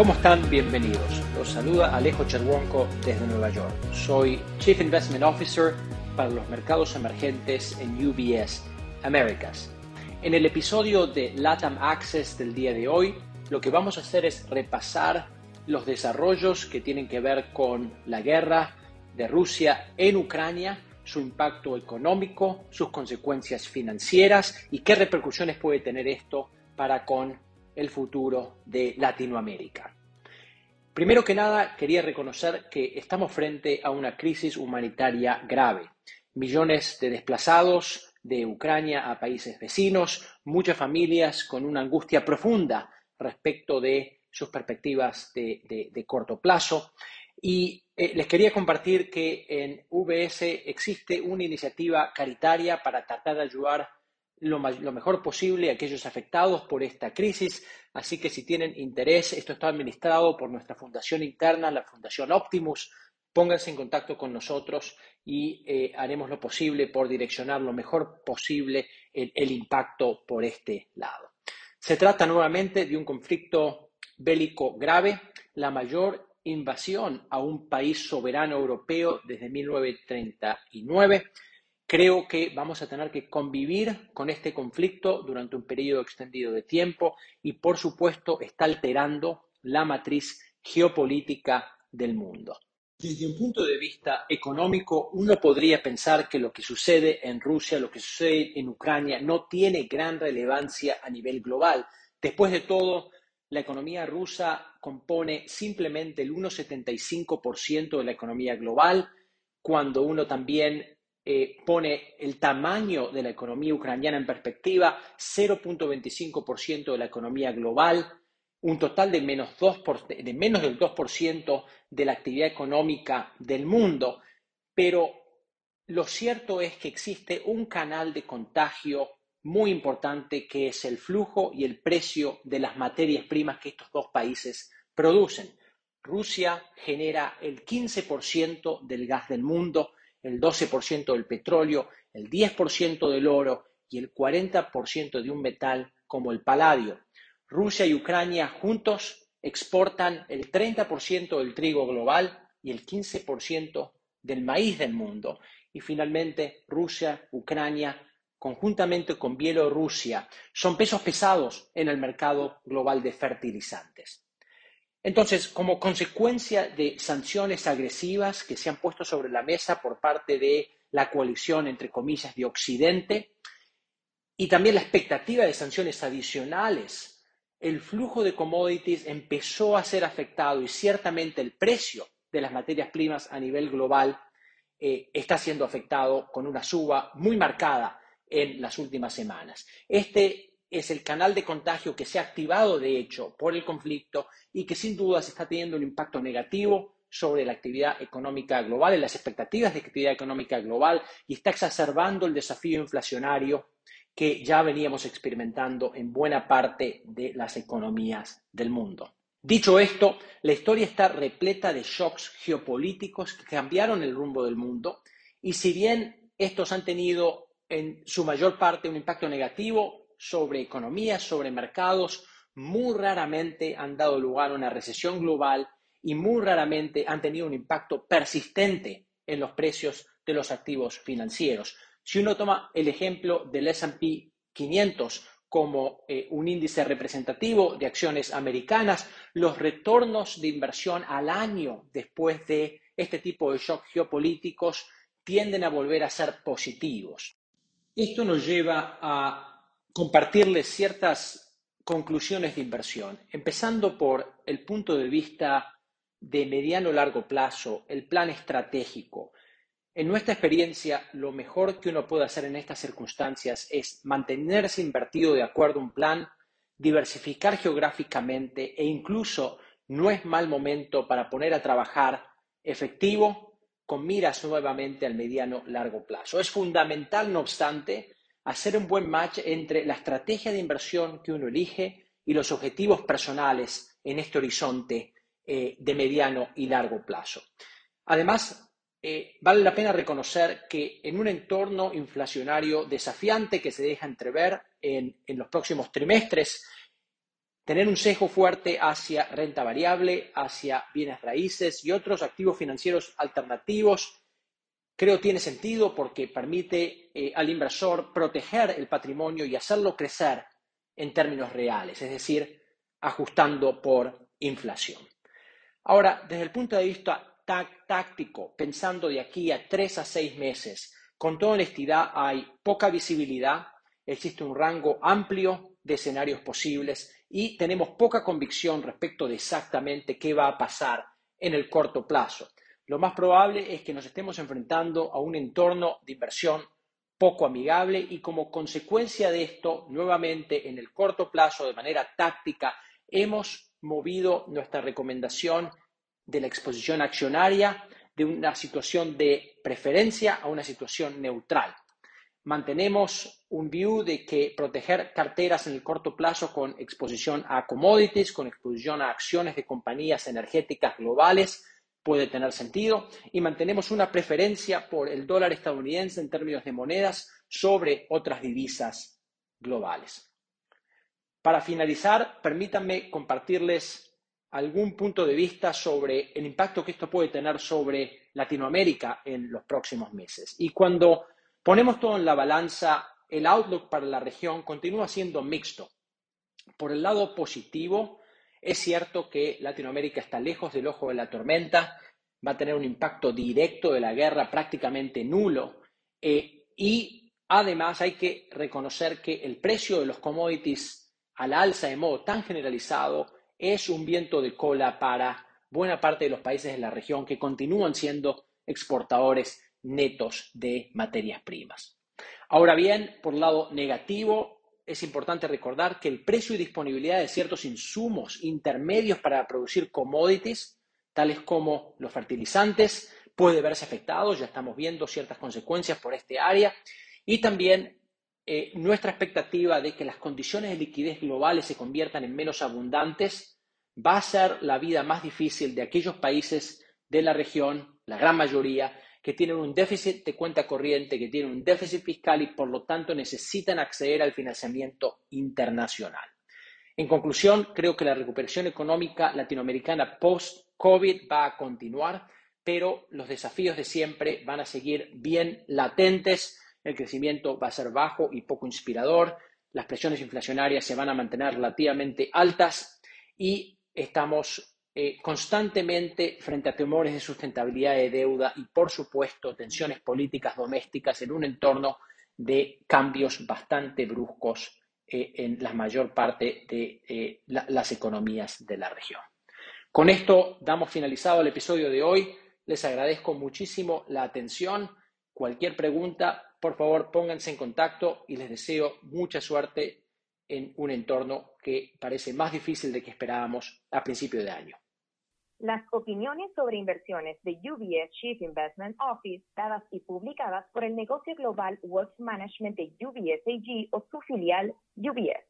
¿Cómo están? Bienvenidos. Los saluda Alejo Cherwonko desde Nueva York. Soy Chief Investment Officer para los mercados emergentes en UBS Americas. En el episodio de LATAM Access del día de hoy, lo que vamos a hacer es repasar los desarrollos que tienen que ver con la guerra de Rusia en Ucrania, su impacto económico, sus consecuencias financieras y qué repercusiones puede tener esto para con el futuro de Latinoamérica. Primero que nada, quería reconocer que estamos frente a una crisis humanitaria grave. Millones de desplazados de Ucrania a países vecinos, muchas familias con una angustia profunda respecto de sus perspectivas de, corto plazo. Y eh, les quería compartir que en VS existe una iniciativa caritaria para tratar de ayudar lo, mejor posible a aquellos afectados por esta crisis. Así que si tienen interés, esto está administrado por nuestra fundación interna, la Fundación Optimus. Pónganse en contacto con nosotros y eh, haremos lo posible por direccionar lo mejor posible el, impacto por este lado. Se trata nuevamente de un conflicto bélico grave, la mayor invasión a un país soberano europeo desde 1939 Creo que vamos a tener que convivir con este conflicto durante un periodo extendido de tiempo y, por supuesto, está alterando la matriz geopolítica del mundo. Desde un punto de vista económico, uno podría pensar que lo que sucede en Rusia, lo que sucede en Ucrania, no tiene gran relevancia a nivel global. Después de todo, la economía rusa compone simplemente el 1,75% de la economía global, cuando uno también eh, pone el tamaño de la economía ucraniana en perspectiva, 0.25% de la economía global, un total de menos, de menos del 2% de la actividad económica del mundo, pero lo cierto es que existe un canal de contagio muy importante que es el flujo y el precio de las materias primas que estos dos países producen. Rusia genera el 15% del gas del mundo, el 12% del petróleo, el 10% del oro y el 40% de un metal como el paladio. Rusia y Ucrania juntos exportan el 30% del trigo global y el 15% del maíz del mundo. Y finalmente, Rusia, Ucrania, conjuntamente con Bielorrusia, son pesos pesados en el mercado global de fertilizantes. Entonces, como consecuencia de sanciones agresivas que se han puesto sobre la mesa por parte de la coalición, entre comillas, de Occidente, y también la expectativa de sanciones adicionales, el flujo de commodities empezó a ser afectado y ciertamente el precio de las materias primas a nivel global eh, está siendo afectado con una suba muy marcada en las últimas semanas. Este es el canal de contagio que se ha activado, de hecho, por el conflicto y que sin duda está teniendo un impacto negativo sobre la actividad económica global, en las expectativas de actividad económica global y está exacerbando el desafío inflacionario que ya veníamos experimentando en buena parte de las economías del mundo. Dicho esto, la historia está repleta de shocks geopolíticos que cambiaron el rumbo del mundo y si bien estos han tenido en su mayor parte un impacto negativo sobre economías, sobre mercados, muy raramente han dado lugar a una recesión global y muy raramente han tenido un impacto persistente en los precios de los activos financieros. Si uno toma el ejemplo del SP 500 como eh, un índice representativo de acciones americanas, los retornos de inversión al año después de este tipo de shocks geopolíticos tienden a volver a ser positivos. Esto nos lleva a compartirles ciertas conclusiones de inversión, empezando por el punto de vista de mediano largo plazo, el plan estratégico. En nuestra experiencia, lo mejor que uno puede hacer en estas circunstancias es mantenerse invertido de acuerdo a un plan, diversificar geográficamente e incluso no es mal momento para poner a trabajar efectivo con miras nuevamente al mediano largo plazo. Es fundamental, no obstante, hacer un buen match entre la estrategia de inversión que uno elige y los objetivos personales en este horizonte eh, de mediano y largo plazo. Además, eh, vale la pena reconocer que en un entorno inflacionario desafiante que se deja entrever en, en los próximos trimestres, Tener un sesgo fuerte hacia renta variable, hacia bienes raíces y otros activos financieros alternativos creo tiene sentido porque permite eh, al inversor proteger el patrimonio y hacerlo crecer en términos reales, es decir, ajustando por inflación. Ahora, desde el punto de vista táctico, pensando de aquí a tres a seis meses, con toda honestidad hay poca visibilidad, existe un rango amplio de escenarios posibles y tenemos poca convicción respecto de exactamente qué va a pasar en el corto plazo lo más probable es que nos estemos enfrentando a un entorno de inversión poco amigable y como consecuencia de esto, nuevamente en el corto plazo, de manera táctica, hemos movido nuestra recomendación de la exposición accionaria de una situación de preferencia a una situación neutral. Mantenemos un view de que proteger carteras en el corto plazo con exposición a commodities, con exposición a acciones de compañías energéticas globales, puede tener sentido y mantenemos una preferencia por el dólar estadounidense en términos de monedas sobre otras divisas globales. Para finalizar, permítanme compartirles algún punto de vista sobre el impacto que esto puede tener sobre Latinoamérica en los próximos meses. Y cuando ponemos todo en la balanza, el outlook para la región continúa siendo mixto. Por el lado positivo, es cierto que Latinoamérica está lejos del ojo de la tormenta, va a tener un impacto directo de la guerra prácticamente nulo eh, y además hay que reconocer que el precio de los commodities al alza de modo tan generalizado es un viento de cola para buena parte de los países de la región que continúan siendo exportadores netos de materias primas. Ahora bien, por lado negativo, es importante recordar que el precio y disponibilidad de ciertos insumos intermedios para producir commodities, tales como los fertilizantes, puede verse afectado. Ya estamos viendo ciertas consecuencias por este área. Y también eh, nuestra expectativa de que las condiciones de liquidez globales se conviertan en menos abundantes va a ser la vida más difícil de aquellos países de la región, la gran mayoría, que tienen un déficit de cuenta corriente, que tienen un déficit fiscal y por lo tanto necesitan acceder al financiamiento internacional. En conclusión, creo que la recuperación económica latinoamericana post-COVID va a continuar, pero los desafíos de siempre van a seguir bien latentes. El crecimiento va a ser bajo y poco inspirador. Las presiones inflacionarias se van a mantener relativamente altas y estamos eh, constantemente frente a temores de sustentabilidad de deuda y, por supuesto, tensiones políticas domésticas en un entorno de cambios bastante bruscos eh, en la mayor parte de eh, las economías de la región. Con esto damos finalizado el episodio de hoy. Les agradezco muchísimo la atención. Cualquier pregunta, por favor, pónganse en contacto y les deseo mucha suerte en un entorno que parece más difícil de que esperábamos a principio de año. Las opiniones sobre inversiones de UBS Chief Investment Office, dadas y publicadas por el negocio global Wealth Management de UBS AG o su filial UBS.